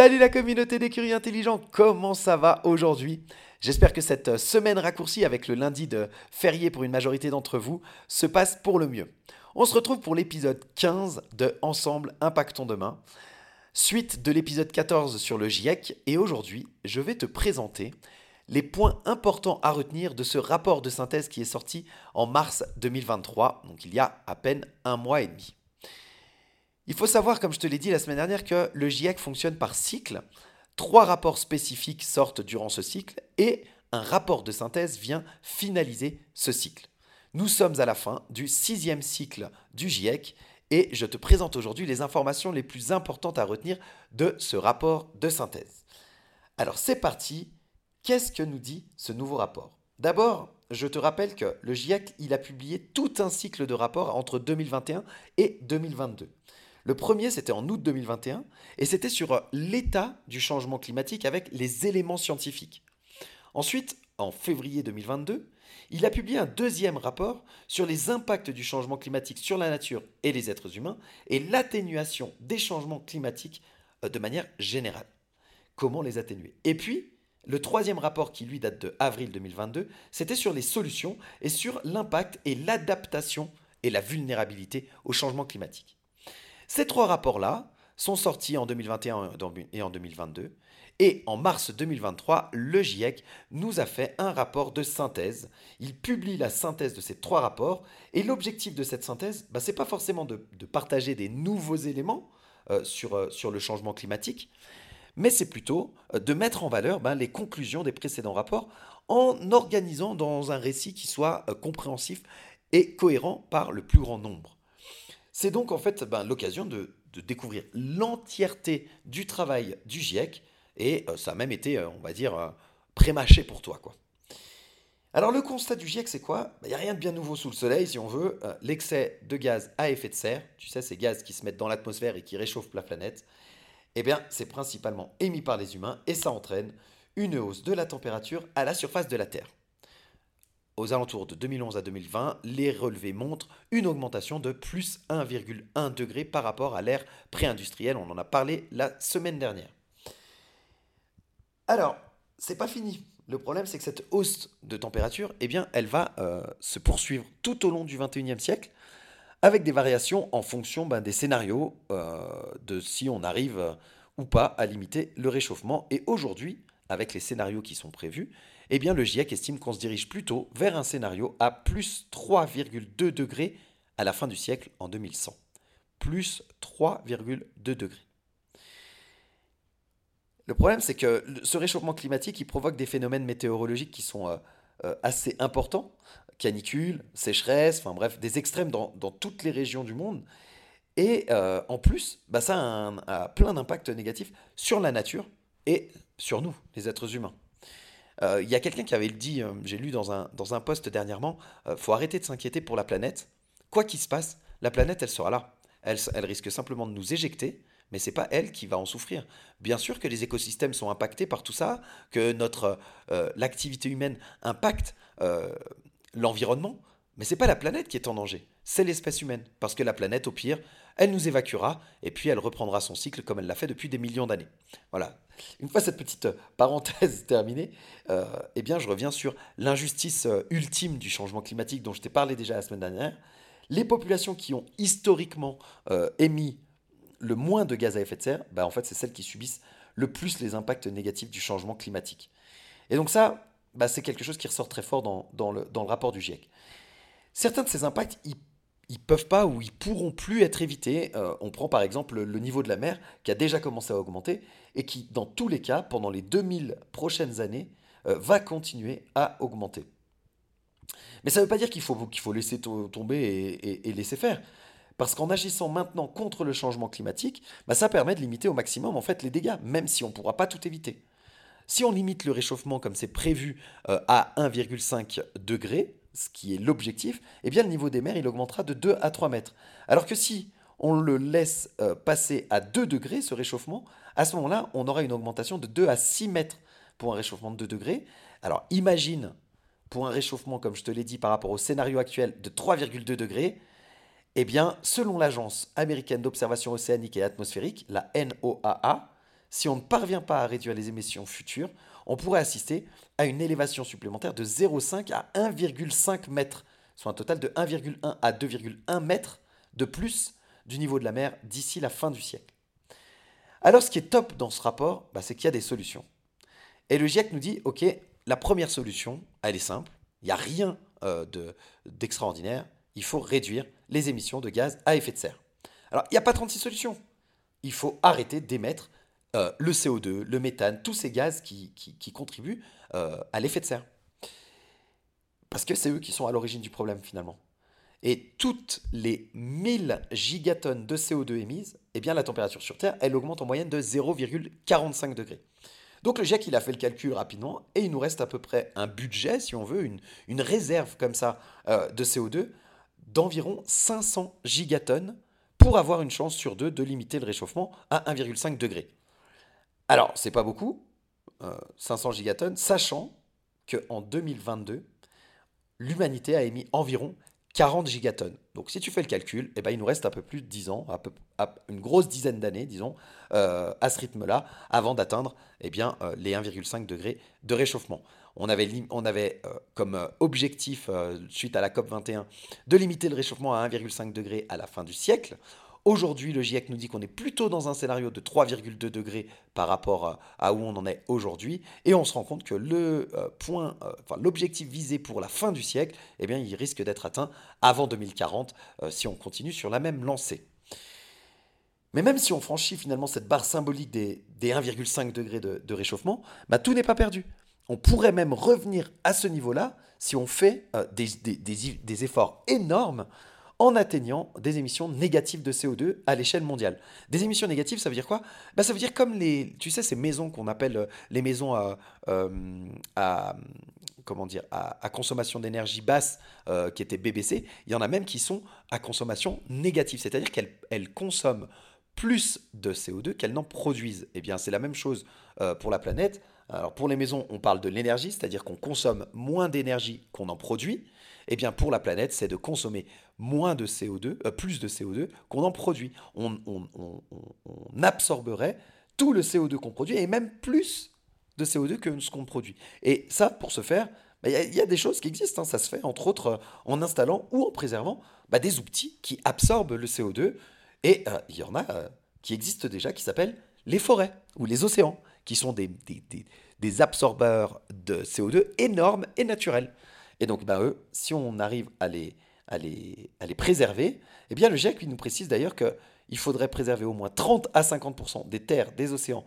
Salut la communauté des curieux intelligents, comment ça va aujourd'hui? J'espère que cette semaine raccourcie avec le lundi de férié pour une majorité d'entre vous se passe pour le mieux. On se retrouve pour l'épisode 15 de Ensemble Impactons demain, suite de l'épisode 14 sur le GIEC, et aujourd'hui je vais te présenter les points importants à retenir de ce rapport de synthèse qui est sorti en mars 2023, donc il y a à peine un mois et demi. Il faut savoir, comme je te l'ai dit la semaine dernière, que le GIEC fonctionne par cycle. Trois rapports spécifiques sortent durant ce cycle et un rapport de synthèse vient finaliser ce cycle. Nous sommes à la fin du sixième cycle du GIEC et je te présente aujourd'hui les informations les plus importantes à retenir de ce rapport de synthèse. Alors c'est parti, qu'est-ce que nous dit ce nouveau rapport? D'abord, je te rappelle que le GIEC, il a publié tout un cycle de rapports entre 2021 et 2022. Le premier, c'était en août 2021, et c'était sur euh, l'état du changement climatique avec les éléments scientifiques. Ensuite, en février 2022, il a publié un deuxième rapport sur les impacts du changement climatique sur la nature et les êtres humains et l'atténuation des changements climatiques euh, de manière générale. Comment les atténuer? Et puis, le troisième rapport qui lui date de avril 2022, c'était sur les solutions et sur l'impact et l'adaptation et la vulnérabilité au changement climatique. Ces trois rapports-là sont sortis en 2021 et en 2022. Et en mars 2023, le GIEC nous a fait un rapport de synthèse. Il publie la synthèse de ces trois rapports. Et l'objectif de cette synthèse, bah, ce n'est pas forcément de, partager des nouveaux éléments euh, sur, euh, sur le changement climatique, mais c'est plutôt euh, de mettre en valeur bah, les conclusions des précédents rapports en organisant dans un récit qui soit compréhensif et cohérent par le plus grand nombre. C'est donc en fait ben, l'occasion de, découvrir l'entièreté du travail du GIEC et euh, ça a même été, euh, on va dire, euh, prémâché pour toi. quoi. Alors le constat du GIEC, c'est quoi? Il ben, n'y a rien de bien nouveau sous le soleil, si on veut. L'excès de gaz à effet de serre, tu sais, ces gaz qui se mettent dans l'atmosphère et qui réchauffent la planète, eh bien, c'est principalement émis par les humains et ça entraîne une hausse de la température à la surface de la Terre aux alentours de 2011 à 2020, les relevés montrent une augmentation de plus 1,1 degré par rapport à l'ère pré-industrielle. On en a parlé la semaine dernière. Alors, c'est pas fini. Le problème, c'est que cette hausse de température, eh bien, elle va euh, se poursuivre tout au long du 21e siècle, avec des variations en fonction ben, des scénarios euh, de si on arrive euh, ou pas à limiter le réchauffement. Et aujourd'hui, avec les scénarios qui sont prévus, eh le GIEC estime qu'on se dirige plutôt vers un scénario à plus 3,2 degrés à la fin du siècle en 2100. Plus 3,2 degrés. Le problème, c'est que ce réchauffement climatique, il provoque des phénomènes météorologiques qui sont euh, euh, assez importants. Canicules, sécheresse, enfin bref, des extrêmes dans, toutes les régions du monde. Et euh, en plus, bah, ça a plein d'impacts négatifs sur la nature et sur nous, les êtres humains. Euh, il y a quelqu'un qui avait dit, euh, j'ai lu dans un, dans un post dernièrement, euh, faut arrêter de s'inquiéter pour la planète. Quoi qu'il se passe, la planète, elle sera là. Elle, elle risque simplement de nous éjecter, mais c'est pas elle qui va en souffrir. Bien sûr que les écosystèmes sont impactés par tout ça, que notre l'activité humaine impacte l'environnement, mais c'est pas la planète qui est en danger, c'est l'espèce humaine. Parce que la planète, au pire, elle nous évacuera et puis elle reprendra son cycle comme elle l'a fait depuis des millions d'années. Voilà. Une fois cette petite parenthèse terminée, euh, eh bien, je reviens sur l'injustice euh, ultime du changement climatique dont je t'ai parlé déjà la semaine dernière. Les populations qui ont historiquement euh, émis le moins de gaz à effet de serre, bah, en fait, c'est celles qui subissent le plus les impacts négatifs du changement climatique. Et donc ça, bah, c'est quelque chose qui ressort très fort dans, le, rapport du GIEC. Certains de ces impacts, ils, ne peuvent pas ou ils pourront plus être évités. Euh, on prend par exemple le niveau de la mer qui a déjà commencé à augmenter et qui, dans tous les cas, pendant les 2000 prochaines années, euh, va continuer à augmenter. Mais ça ne veut pas dire qu'il faut, faut laisser tomber et, laisser faire. Parce qu'en agissant maintenant contre le changement climatique, bah, ça permet de limiter au maximum en fait les dégâts, même si on ne pourra pas tout éviter. Si on limite le réchauffement comme c'est prévu euh, à 1,5 degré, ce qui est l'objectif, eh bien le niveau des mers il augmentera de 2 à 3 mètres. Alors que si on le laisse euh, passer à 2 degrés, ce réchauffement, à ce moment-là, on aura une augmentation de 2 à 6 mètres pour un réchauffement de 2 degrés. Alors imagine pour un réchauffement, comme je te l'ai dit, par rapport au scénario actuel de 3,2 degrés, eh bien, selon l'Agence américaine d'observation océanique et atmosphérique, la NOAA, si on ne parvient pas à réduire les émissions futures, on pourrait assister à une élévation supplémentaire de 0,5 à 1,5 mètres, soit un total de 1,1 à 2,1 mètres de plus du niveau de la mer d'ici la fin du siècle. Alors ce qui est top dans ce rapport, bah, c'est qu'il y a des solutions. Et le GIEC nous dit, OK, la première solution, elle est simple. Il n'y a rien euh, d'extraordinaire. il faut réduire les émissions de gaz à effet de serre. Alors, il n'y a pas 36 solutions. Il faut arrêter d'émettre euh, le CO2, le méthane, tous ces gaz qui, contribuent euh, à l'effet de serre. Parce que c'est eux qui sont à l'origine du problème finalement. Et toutes les 1000 gigatonnes de CO2 émises, eh bien la température sur Terre, elle augmente en moyenne de 0,45 degrés. Donc le GIEC, il a fait le calcul rapidement et il nous reste à peu près un budget, si on veut, une, réserve comme ça euh, de CO2 d'environ 500 gigatonnes pour avoir une chance sur deux de limiter le réchauffement à 1,5 degré. Alors, c'est pas beaucoup, 500 euh, gigatonnes, sachant qu'en 2022, l'humanité a émis environ 40 gigatonnes. Donc si tu fais le calcul, eh ben, il nous reste un peu plus de 10 ans, une grosse dizaine d'années, disons, euh, à ce rythme-là, avant d'atteindre eh bien, euh, les 1,5 degrés de réchauffement. On avait, comme objectif, suite à la COP 21, de limiter le réchauffement à 1,5 degré à la fin du siècle. Aujourd'hui, le GIEC nous dit qu'on est plutôt dans un scénario de 3,2 degrés par rapport à où on en est aujourd'hui. Et on se rend compte que euh, euh, l'objectif visé pour la fin du siècle, eh bien, il risque d'être atteint avant 2040 euh, si on continue sur la même lancée. Mais même si on franchit finalement cette barre symbolique des, 1,5 degrés de, réchauffement, bah, tout n'est pas perdu. On pourrait même revenir à ce niveau-là si on fait des, efforts énormes en atteignant des émissions négatives de CO2 à l'échelle mondiale. Des émissions négatives, ça veut dire quoi? Bah, Ça veut dire comme les, tu sais, ces maisons qu'on appelle euh, les maisons à, euh, à comment dire, à, consommation d'énergie basse, euh, qui étaient BBC, il y en a même qui sont à consommation négative, c'est-à-dire qu'elles consomment plus de CO2 qu'elles n'en produisent. Eh bien, c'est la même chose pour la planète. Alors, pour les maisons, on parle de l'énergie, c'est-à-dire qu'on consomme moins d'énergie qu'on en produit. Eh bien, pour la planète, c'est de consommer moins de CO2, euh, plus de CO2 qu'on en produit. On, absorberait tout le CO2 qu'on produit et même plus de CO2 que ce qu'on produit. Et ça, pour ce faire, bah, il y, a des choses qui existent. Hein. Ça se fait entre autres euh, en installant ou en préservant bah, des outils qui absorbent le CO2. Et euh, il y en a qui existent déjà qui s'appellent les forêts ou les océans, qui sont des, des absorbeurs de CO2 énormes et naturels. Et donc, bah, eux, si on arrive à les, préserver, eh bien, le GIEC nous précise d'ailleurs qu'il faudrait préserver au moins 30 à 50% des terres, des océans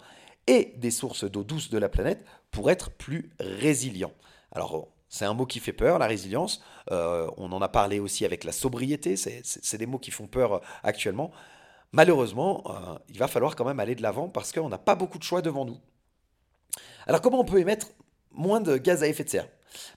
et des sources d'eau douce de la planète pour être plus résilient. Alors, c'est un mot qui fait peur, la résilience. Euh, on en a parlé aussi avec la sobriété. C'est des mots qui font peur euh, actuellement. Malheureusement, euh, il va falloir quand même aller de l'avant parce qu'on n'a pas beaucoup de choix devant nous. Alors comment on peut émettre moins de gaz à effet de serre?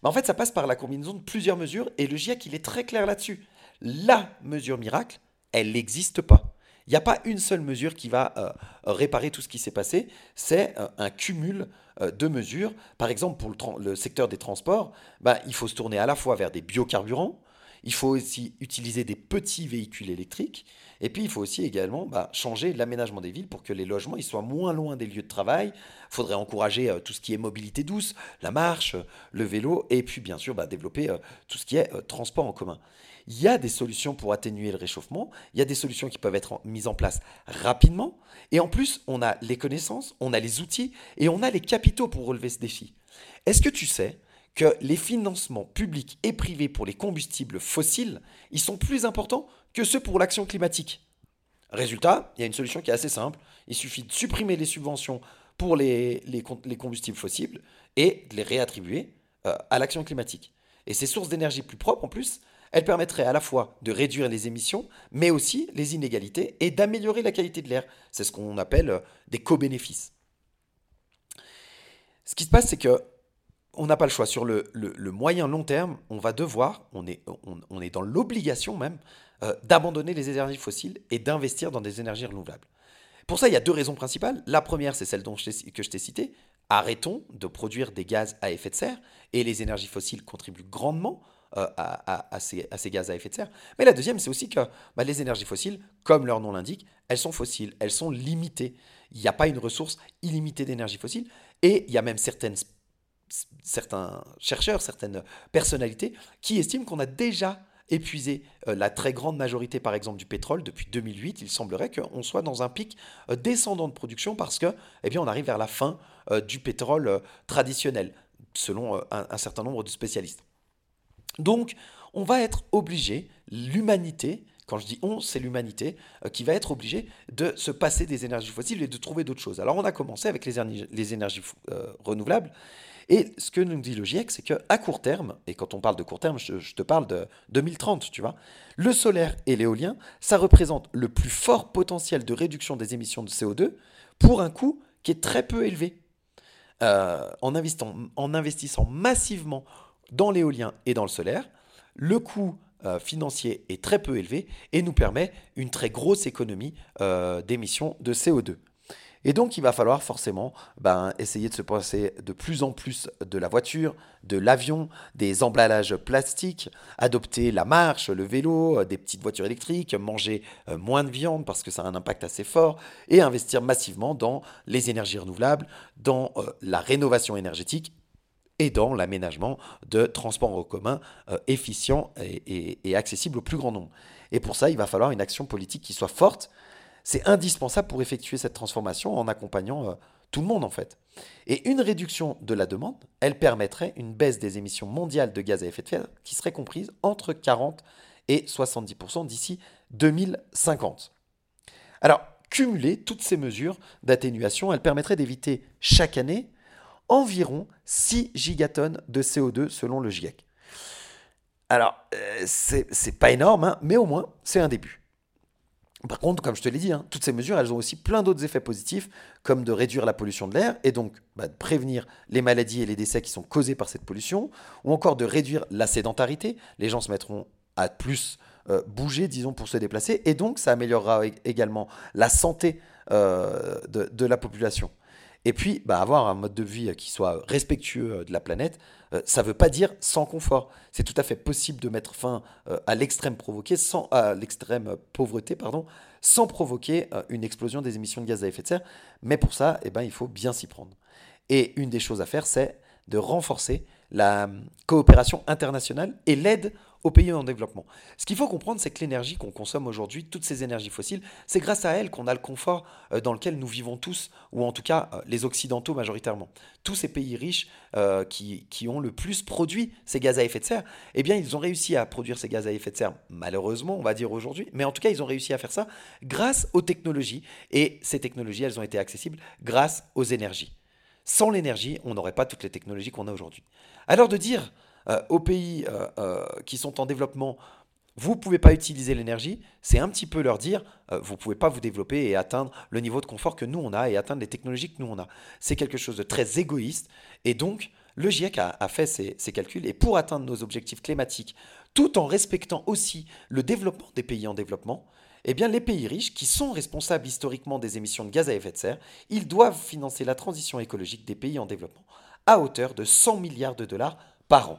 En fait, ça passe par la combinaison de plusieurs mesures et le GIEC, il est très clair là-dessus. La mesure miracle, elle n'existe pas. Il n'y a pas une seule mesure qui va euh, réparer tout ce qui s'est passé, c'est euh, un cumul euh, de mesures. Par exemple, pour le, secteur des transports, bah, il faut se tourner à la fois vers des biocarburants, Il faut aussi utiliser des petits véhicules électriques. Et puis, il faut aussi également bah, changer l'aménagement des villes pour que les logements soient moins loin des lieux de travail. Il faudrait encourager euh, tout ce qui est mobilité douce, la marche, le vélo, et puis bien sûr bah, développer euh, tout ce qui est euh, transport en commun. Il y a des solutions pour atténuer le réchauffement, il y a des solutions qui peuvent être mises en place rapidement, et en plus, on a les connaissances, on a les outils, et on a les capitaux pour relever ce défi. Est-ce que tu sais que les financements publics et privés pour les combustibles fossiles, ils sont plus importants que ceux pour l'action climatique. Résultat, il y a une solution qui est assez simple. Il suffit de supprimer les subventions pour les, les, combustibles fossiles et de les réattribuer euh, à l'action climatique. Et ces sources d'énergie plus propres, en plus, elles permettraient à la fois de réduire les émissions, mais aussi les inégalités et d'améliorer la qualité de l'air. C'est ce qu'on appelle euh, des co-bénéfices. Ce qui se passe, c'est que on n'a pas le choix. Sur le, moyen long terme, on va devoir, on est, on, est dans l'obligation même, euh, d'abandonner les énergies fossiles et d'investir dans des énergies renouvelables. Pour ça, il y a deux raisons principales. La première, c'est celle dont que je t'ai citée. Arrêtons de produire des gaz à effet de serre et les énergies fossiles contribuent grandement euh, à, ces, gaz à effet de serre. Mais la deuxième, c'est aussi que bah, les énergies fossiles, comme leur nom l'indique, elles sont fossiles, elles sont limitées. Il n'y a pas une ressource illimitée d'énergie fossile et il y a même certaines certains chercheurs, certaines personnalités qui estiment qu'on a déjà épuisé euh, la très grande majorité, par exemple, du pétrole depuis 2008. Il semblerait qu'on soit dans un pic euh, descendant de production parce que, eh bien, on arrive vers la fin euh, du pétrole traditionnel, selon un, certain nombre de spécialistes. Donc, on va être obligé, l'humanité, quand je dis on, c'est l'humanité, qui va être obligée de se passer des énergies fossiles et de trouver d'autres choses. Alors, on a commencé avec les, énergies renouvelables. Et ce que nous dit le GIEC, c'est qu'à court terme, et quand on parle de court terme, je, te parle de 2030, tu vois, le solaire et l'éolien, ça représente le plus fort potentiel de réduction des émissions de CO2 pour un coût qui est très peu élevé. Euh, en, investissant massivement dans l'éolien et dans le solaire, le coût euh, financier est très peu élevé et nous permet une très grosse économie euh, d'émissions de CO2. Et donc, il va falloir forcément ben, essayer de se passer de plus en plus de la voiture, de l'avion, des emballages plastiques, adopter la marche, le vélo, euh, des petites voitures électriques, manger euh, moins de viande parce que ça a un impact assez fort, et investir massivement dans les énergies renouvelables, dans euh, la rénovation énergétique et dans l'aménagement de transports en commun efficients et, et accessibles au plus grand nombre. Et pour ça, il va falloir une action politique qui soit forte, c'est indispensable pour effectuer cette transformation en accompagnant euh, tout le monde en fait. Et une réduction de la demande, elle permettrait une baisse des émissions mondiales de gaz à effet de serre qui serait comprise entre 40 et 70% d'ici 2050. Alors, cumuler toutes ces mesures d'atténuation, elles permettraient d'éviter chaque année environ 6 gigatonnes de CO2 selon le GIEC. Alors, euh, c'est pas énorme, hein, mais au moins, c'est un début. Par contre, comme je te l'ai dit, hein, toutes ces mesures, elles ont aussi plein d'autres effets positifs, comme de réduire la pollution de l'air et donc bah, de prévenir les maladies et les décès qui sont causés par cette pollution, ou encore de réduire la sédentarité. Les gens se mettront à plus euh, bouger, disons, pour se déplacer, et donc ça améliorera également la santé euh, de, la population. Et puis, bah, avoir un mode de vie qui soit respectueux euh, de la planète, ça ne veut pas dire sans confort. C'est tout à fait possible de mettre fin à l'extrême sans, à l'extrême pauvreté, pardon, sans provoquer une explosion des émissions de gaz à effet de serre. Mais pour ça, eh ben, il faut bien s'y prendre. Et une des choses à faire, c'est de renforcer la coopération internationale et l'aide aux pays en développement. Ce qu'il faut comprendre, c'est que l'énergie qu'on consomme aujourd'hui, toutes ces énergies fossiles, c'est grâce à elles qu'on a le confort euh, dans lequel nous vivons tous, ou en tout cas euh, les Occidentaux majoritairement. Tous ces pays riches euh, qui, qui, ont le plus produit ces gaz à effet de serre, eh bien ils ont réussi à produire ces gaz à effet de serre, malheureusement on va dire aujourd'hui, mais en tout cas ils ont réussi à faire ça grâce aux technologies, et ces technologies, elles ont été accessibles grâce aux énergies. Sans l'énergie, on n'aurait pas toutes les technologies qu'on a aujourd'hui. Alors de dire euh, aux pays euh, euh, qui sont en développement, vous ne pouvez pas utiliser l'énergie, c'est un petit peu leur dire, vous ne pouvez pas vous développer et atteindre le niveau de confort que nous on a et atteindre les technologies que nous on a. C'est quelque chose de très égoïste et donc le GIEC a, fait ses, calculs et pour atteindre nos objectifs climatiques, tout en respectant aussi le développement des pays en développement, eh bien les pays riches, qui sont responsables historiquement des émissions de gaz à effet de serre, ils doivent financer la transition écologique des pays en développement à hauteur de 100 milliards de dollars par an.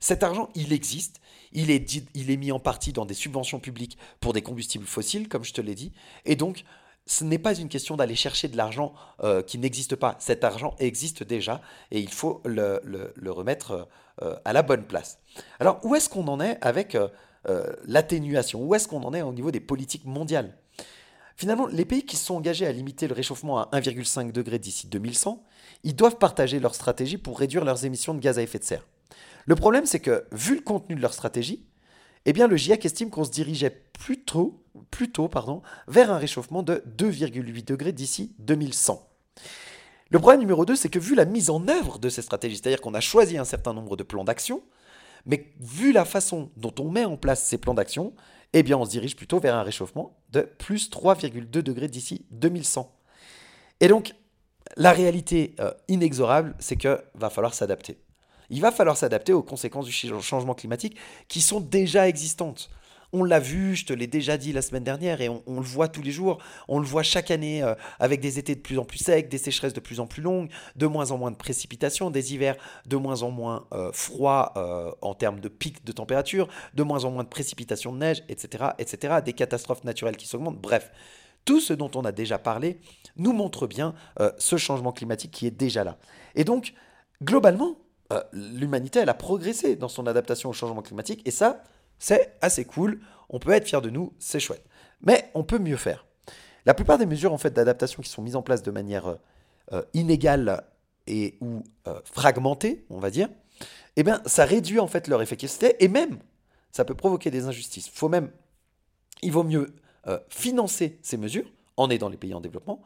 Cet argent, il existe, il est, mis en partie dans des subventions publiques pour des combustibles fossiles, comme je te l'ai dit, et donc ce n'est pas une question d'aller chercher de l'argent euh, qui n'existe pas. Cet argent existe déjà et il faut le, remettre euh, à la bonne place. Alors, où est-ce qu'on en est avec l'atténuation Où est-ce qu'on en est au niveau des politiques mondiales? Finalement, les pays qui se sont engagés à limiter le réchauffement à 1,5 degré d'ici 2100, ils doivent partager leur stratégie pour réduire leurs émissions de gaz à effet de serre. Le problème, c'est que, vu le contenu de leur stratégie, eh bien, le GIEC estime qu'on se dirigeait plutôt, plutôt pardon, vers un réchauffement de 2,8 degrés d'ici 2100. Le problème numéro 2, c'est que vu la mise en œuvre de ces stratégies, c'est-à-dire qu'on a choisi un certain nombre de plans d'action, mais vu la façon dont on met en place ces plans d'action, eh bien on se dirige plutôt vers un réchauffement de plus 3,2 degrés d'ici 2100. Et donc, la réalité euh, inexorable, c'est qu'il va falloir s'adapter. Il va falloir s'adapter aux conséquences du changement climatique qui sont déjà existantes. On l'a vu, je te l'ai déjà dit la semaine dernière, et on, le voit tous les jours. On le voit chaque année euh, avec des étés de plus en plus secs, des sécheresses de plus en plus longues, de moins en moins de précipitations, des hivers de moins en moins euh, froids euh, en termes de pics de température, de moins en moins de précipitations de neige, etc., etc., des catastrophes naturelles qui s'augmentent. Bref, tout ce dont on a déjà parlé nous montre bien ce changement climatique qui est déjà là. Et donc, globalement, l'humanité, elle a progressé dans son adaptation au changement climatique, et ça, c'est assez cool, on peut être fier de nous, c'est chouette. Mais on peut mieux faire. La plupart des mesures en fait d'adaptation qui sont mises en place de manière euh, euh, inégale et ou euh, fragmentée, on va dire, eh bien, ça réduit en fait leur efficacité et même ça peut provoquer des injustices. Faut même, il vaut mieux financer ces mesures en aidant les pays en développement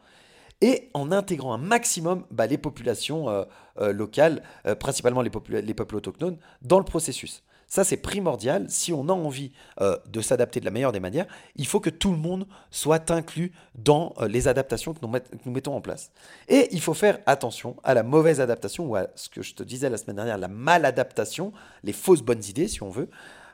et en intégrant un maximum bah, les populations locales, principalement les peuples autochtones, dans le processus. Ça, c'est primordial. Si on a envie euh, de s'adapter de la meilleure des manières, il faut que tout le monde soit inclus dans euh, les adaptations que nous, mettons en place. Et il faut faire attention à la mauvaise adaptation ou à ce que je te disais la semaine dernière, la maladaptation, les fausses bonnes idées, si on veut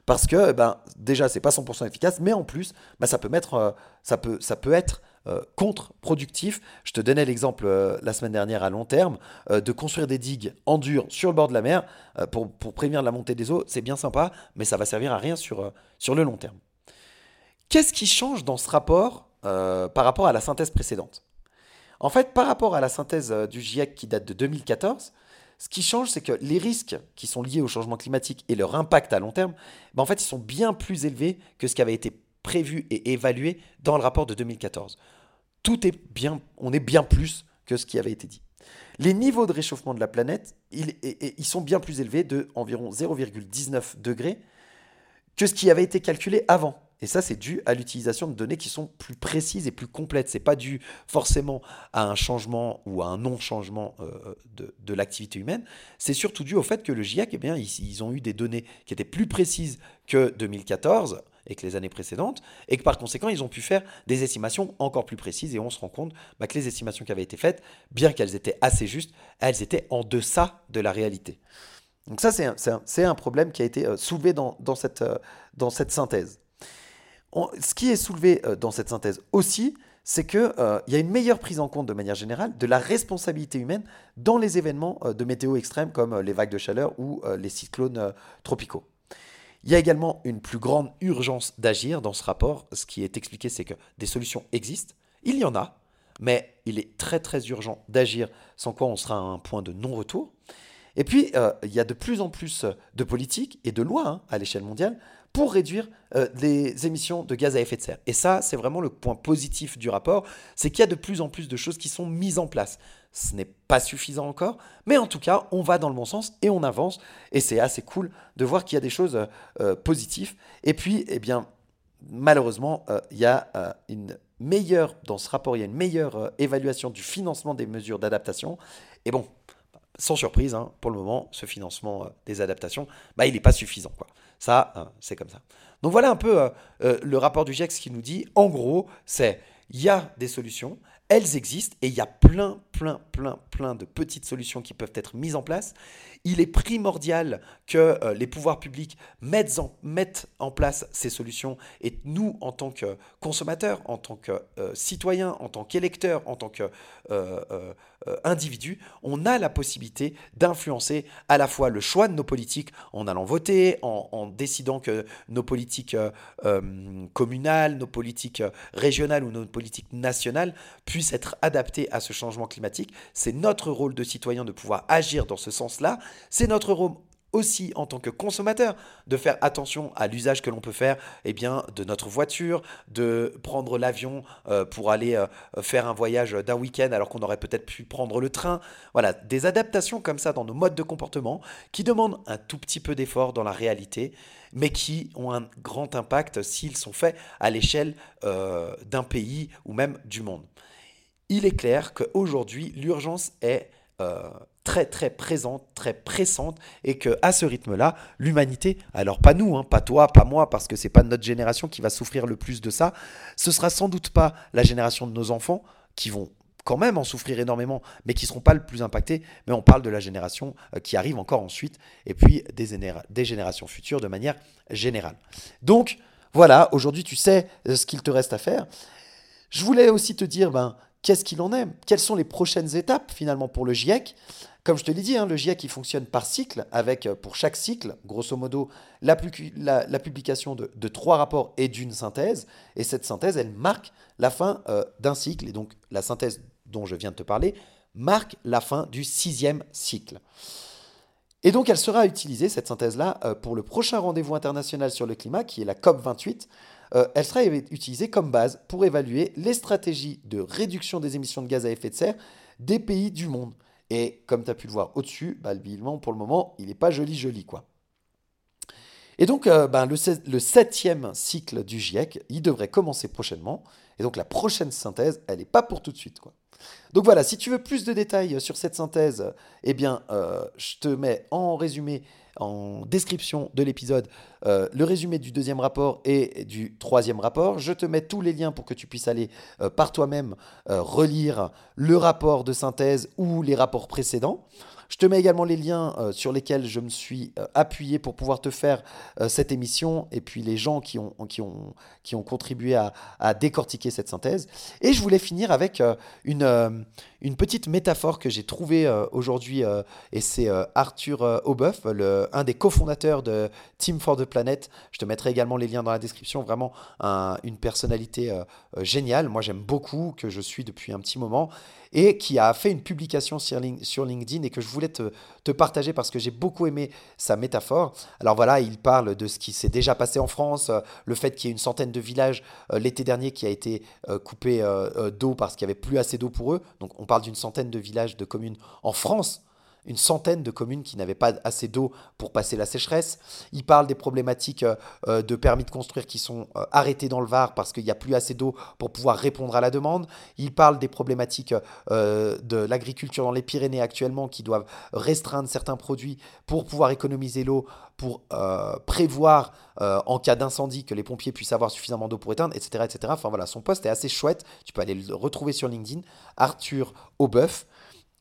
parce que ben, déjà c'est pas 100% efficace, mais en plus ben, ça peut mettre, euh, ça peut, ça peut être euh, contre-productif. Je te donnais l'exemple euh, la semaine dernière à long terme euh, de construire des digues en dur sur le bord de la mer pour, prévenir la montée des eaux. C'est bien sympa, mais ça va servir à rien sur, sur le long terme. Qu'est-ce qui change dans ce rapport par rapport à la synthèse précédente? En fait, par rapport à la synthèse du GIEC qui date de 2014, ce qui change, c'est que les risques qui sont liés au changement climatique et leur impact à long terme, ben en fait, ils sont bien plus élevés que ce qui avait été prévu et évalué dans le rapport de 2014 tout est bien, on est bien plus que ce qui avait été dit. Les niveaux de réchauffement de la planète, ils, sont bien plus élevés de environ 0,19 degrés que ce qui avait été calculé avant. Et ça, c'est dû à l'utilisation de données qui sont plus précises et plus complètes. C'est pas dû forcément à un changement ou à un non-changement euh, de, l'activité humaine. C'est surtout dû au fait que le GIEC, eh bien, ils, ont eu des données qui étaient plus précises que 2014 et que les années précédentes, et que par conséquent, ils ont pu faire des estimations encore plus précises, et on se rend compte bah, que les estimations qui avaient été faites, bien qu'elles étaient assez justes, elles étaient en deçà de la réalité. Donc ça, c'est un, problème qui a été euh, soulevé dans, cette, euh, dans cette synthèse. ce qui est soulevé euh, dans cette synthèse aussi, c'est qu'il y a une meilleure prise en compte de manière générale de la responsabilité humaine dans les événements de météo extrêmes comme les vagues de chaleur ou les cyclones tropicaux. Il y a également une plus grande urgence d'agir dans ce rapport. Ce qui est expliqué, c'est que des solutions existent. Il y en a, mais il est très très urgent d'agir, sans quoi on sera à un point de non-retour. Et puis, euh, il y a de plus en plus de politiques et de lois hein, à l'échelle mondiale pour réduire euh, les émissions de gaz à effet de serre. Et ça, c'est vraiment le point positif du rapport, c'est qu'il y a de plus en plus de choses qui sont mises en place. Ce n'est pas suffisant encore, mais en tout cas, on va dans le bon sens et on avance. Et c'est assez cool de voir qu'il y a des choses euh, positives. Et puis, eh bien, malheureusement, euh, il y a euh, une meilleure, dans ce rapport, il y a une meilleure évaluation du financement des mesures d'adaptation. Et bon, sans surprise, hein, pour le moment, ce financement des adaptations, bah, il n'est pas suffisant. Quoi. Ça, c'est comme ça. Donc voilà un peu le rapport du GIEC qui nous dit, en gros, c'est il y a des solutions, elles existent et il y a plein, plein, plein, plein de petites solutions qui peuvent être mises en place. Il est primordial que euh, les pouvoirs publics mettent en, place ces solutions et nous, en tant que consommateurs, en tant que euh, citoyens, en tant qu'électeurs, en tant qu'individus, euh, on a la possibilité d'influencer à la fois le choix de nos politiques en allant voter, en, en décidant que nos politiques communales, nos politiques régionales ou nos politiques nationales puissent être adaptées à ce changement climatique. C'est notre rôle de citoyen de pouvoir agir dans ce sens-là. C'est notre rôle aussi en tant que consommateur de faire attention à l'usage que l'on peut faire eh bien, de notre voiture, de prendre l'avion euh, pour aller euh, faire un voyage d'un week-end alors qu'on aurait peut-être pu prendre le train. Voilà, des adaptations comme ça dans nos modes de comportement qui demandent un tout petit peu d'effort dans la réalité, mais qui ont un grand impact s'ils sont faits à l'échelle euh, d'un pays ou même du monde. Il est clair qu'aujourd'hui, l'urgence est très très présente, très pressante, et que à ce rythme-là, l'humanité, alors pas nous, hein, pas toi, pas moi, parce que c'est pas notre génération qui va souffrir le plus de ça, ce sera sans doute pas la génération de nos enfants qui vont quand même en souffrir énormément, mais qui ne seront pas le plus impactés. Mais on parle de la génération euh, qui arrive encore ensuite, et puis des, des générations futures de manière générale. Donc voilà, aujourd'hui tu sais euh, ce qu'il te reste à faire. Je voulais aussi te dire, ben, qu'est-ce qu'il en est? Quelles sont les prochaines étapes finalement pour le GIEC? Comme je te l'ai dit, hein, le GIEC fonctionne par cycle, avec euh, pour chaque cycle, grosso modo, la, publication de, trois rapports et d'une synthèse. Et cette synthèse, elle marque la fin euh, d'un cycle. Et donc la synthèse dont je viens de te parler marque la fin du sixième cycle. Et donc elle sera utilisée, cette synthèse-là, euh, pour le prochain rendez-vous international sur le climat, qui est la COP28. Elle sera utilisée comme base pour évaluer les stratégies de réduction des émissions de gaz à effet de serre des pays du monde. Et comme tu as pu le voir au-dessus, bah, le bilan, pour le moment, il n'est pas joli, joli. quoi. Et donc, euh, bah, le, le, septième cycle du GIEC, il devrait commencer prochainement. Et donc, la prochaine synthèse, elle n'est pas pour tout de suite. quoi. Donc voilà, si tu veux plus de détails sur cette synthèse, eh bien, euh, je te mets en résumé en description de l'épisode euh, le résumé du deuxième rapport et du troisième rapport. Je te mets tous les liens pour que tu puisses aller euh, par toi-même euh, relire le rapport de synthèse ou les rapports précédents. Je te mets également les liens sur lesquels je me suis appuyé pour pouvoir te faire cette émission et puis les gens qui ont, qui ont, qui ont contribué à, à décortiquer cette synthèse. Et je voulais finir avec une, une petite métaphore que j'ai trouvée aujourd'hui et c'est Arthur Aubeuf, le, un des cofondateurs de Team for the Planet. Je te mettrai également les liens dans la description. Vraiment une personnalité euh, euh, géniale. Moi, j'aime beaucoup, que je suis depuis un petit moment et qui a fait une publication sur, LinkedIn et que je voulais te, partager parce que j'ai beaucoup aimé sa métaphore. Alors voilà, il parle de ce qui s'est déjà passé en France, euh, le fait qu'il y ait une centaine de villages l'été dernier qui a été coupé d'eau parce qu'il n'y avait plus assez d'eau pour eux. Donc on parle d'une centaine de villages, de communes en France une centaine de communes qui n'avaient pas assez d'eau pour passer la sécheresse. Il parle des problématiques euh, euh, de permis de construire qui sont euh, arrêtés dans le Var parce qu'il n'y a plus assez d'eau pour pouvoir répondre à la demande. Il parle des problématiques de l'agriculture dans les Pyrénées actuellement qui doivent restreindre certains produits pour pouvoir économiser l'eau, pour prévoir en cas d'incendie que les pompiers puissent avoir suffisamment d'eau pour éteindre, etc., son poste est assez chouette. Tu peux aller le retrouver sur LinkedIn. Arthur Aubeuf.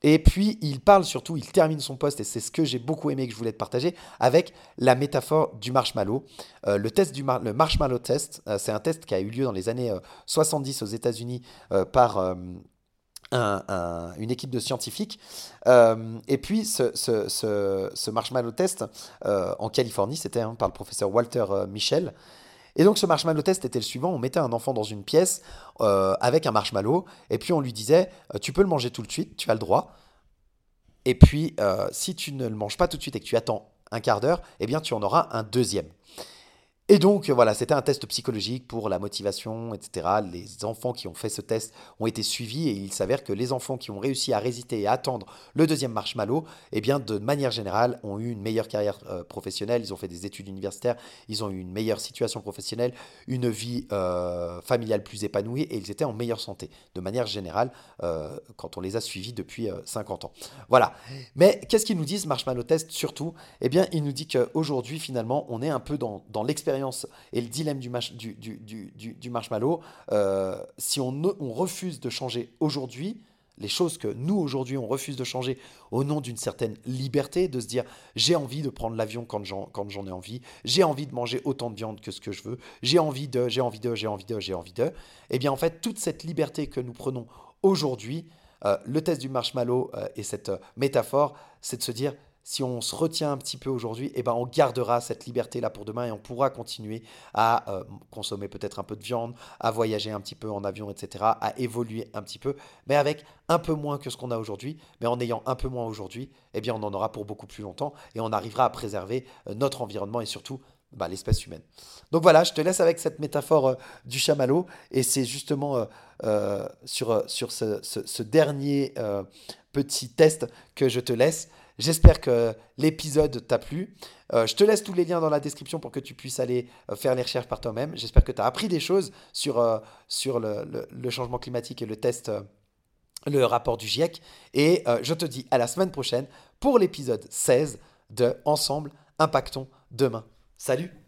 Et puis, il parle surtout, il termine son poste, et c'est ce que j'ai beaucoup aimé que je voulais te partager, avec la métaphore du marshmallow. Euh, le, test du marshmallow test, euh, c'est un test qui a eu lieu dans les années 70 euh, aux États-Unis par une équipe de scientifiques. et puis, ce, marshmallow test en Californie, c'était hein, par le professeur Walter Michel. Et donc ce marshmallow test était le suivant, on mettait un enfant dans une pièce euh, avec un marshmallow, et puis on lui disait, euh, tu peux le manger tout de suite, tu as le droit. Et puis euh, si tu ne le manges pas tout de suite et que tu attends un quart d'heure, eh bien tu en auras un deuxième. Et donc voilà, c'était un test psychologique pour la motivation, etc. Les enfants qui ont fait ce test ont été suivis et il s'avère que les enfants qui ont réussi à résister et à attendre le deuxième marshmallow, eh bien de manière générale, ont eu une meilleure carrière euh, professionnelle, ils ont fait des études universitaires, ils ont eu une meilleure situation professionnelle, une vie euh, familiale plus épanouie et ils étaient en meilleure santé. De manière générale, euh, quand on les a suivis depuis 50 ans. Voilà. Mais qu'est-ce qu'ils nous disent, Marshmallow Test surtout? Eh bien, il nous dit qu'aujourd'hui, finalement, on est un peu dans, dans l'expérience et le dilemme du, marshmallow, euh, si on, refuse de changer aujourd'hui, les choses que nous aujourd'hui on refuse de changer au nom d'une certaine liberté, de se dire j'ai envie de prendre l'avion quand j'en, quand ai envie, j'ai envie de manger autant de viande que ce que je veux, j'ai envie de, j'ai envie de, j'ai envie de, j'ai envie de, eh bien en fait toute cette liberté que nous prenons aujourd'hui, euh, le test du marshmallow euh, et cette métaphore, c'est de se dire si on se retient un petit peu aujourd'hui, eh ben on gardera cette liberté-là pour demain et on pourra continuer à euh, consommer peut-être un peu de viande, à voyager un petit peu en avion, etc., à évoluer un petit peu, mais avec un peu moins que ce qu'on a aujourd'hui. Mais en ayant un peu moins aujourd'hui, eh bien on en aura pour beaucoup plus longtemps et on arrivera à préserver euh, notre environnement et surtout bah, l'espèce humaine. Donc voilà, je te laisse avec cette métaphore euh, du chamallow et c'est justement sur, sur ce, ce dernier petit test que je te laisse. J'espère que l'épisode t'a plu. Euh, je te laisse tous les liens dans la description pour que tu puisses aller euh, faire les recherches par toi-même. J'espère que tu as appris des choses sur, euh, le, changement climatique et le test, le rapport du GIEC. Et je te dis à la semaine prochaine pour l'épisode 16 de Ensemble, impactons demain. Salut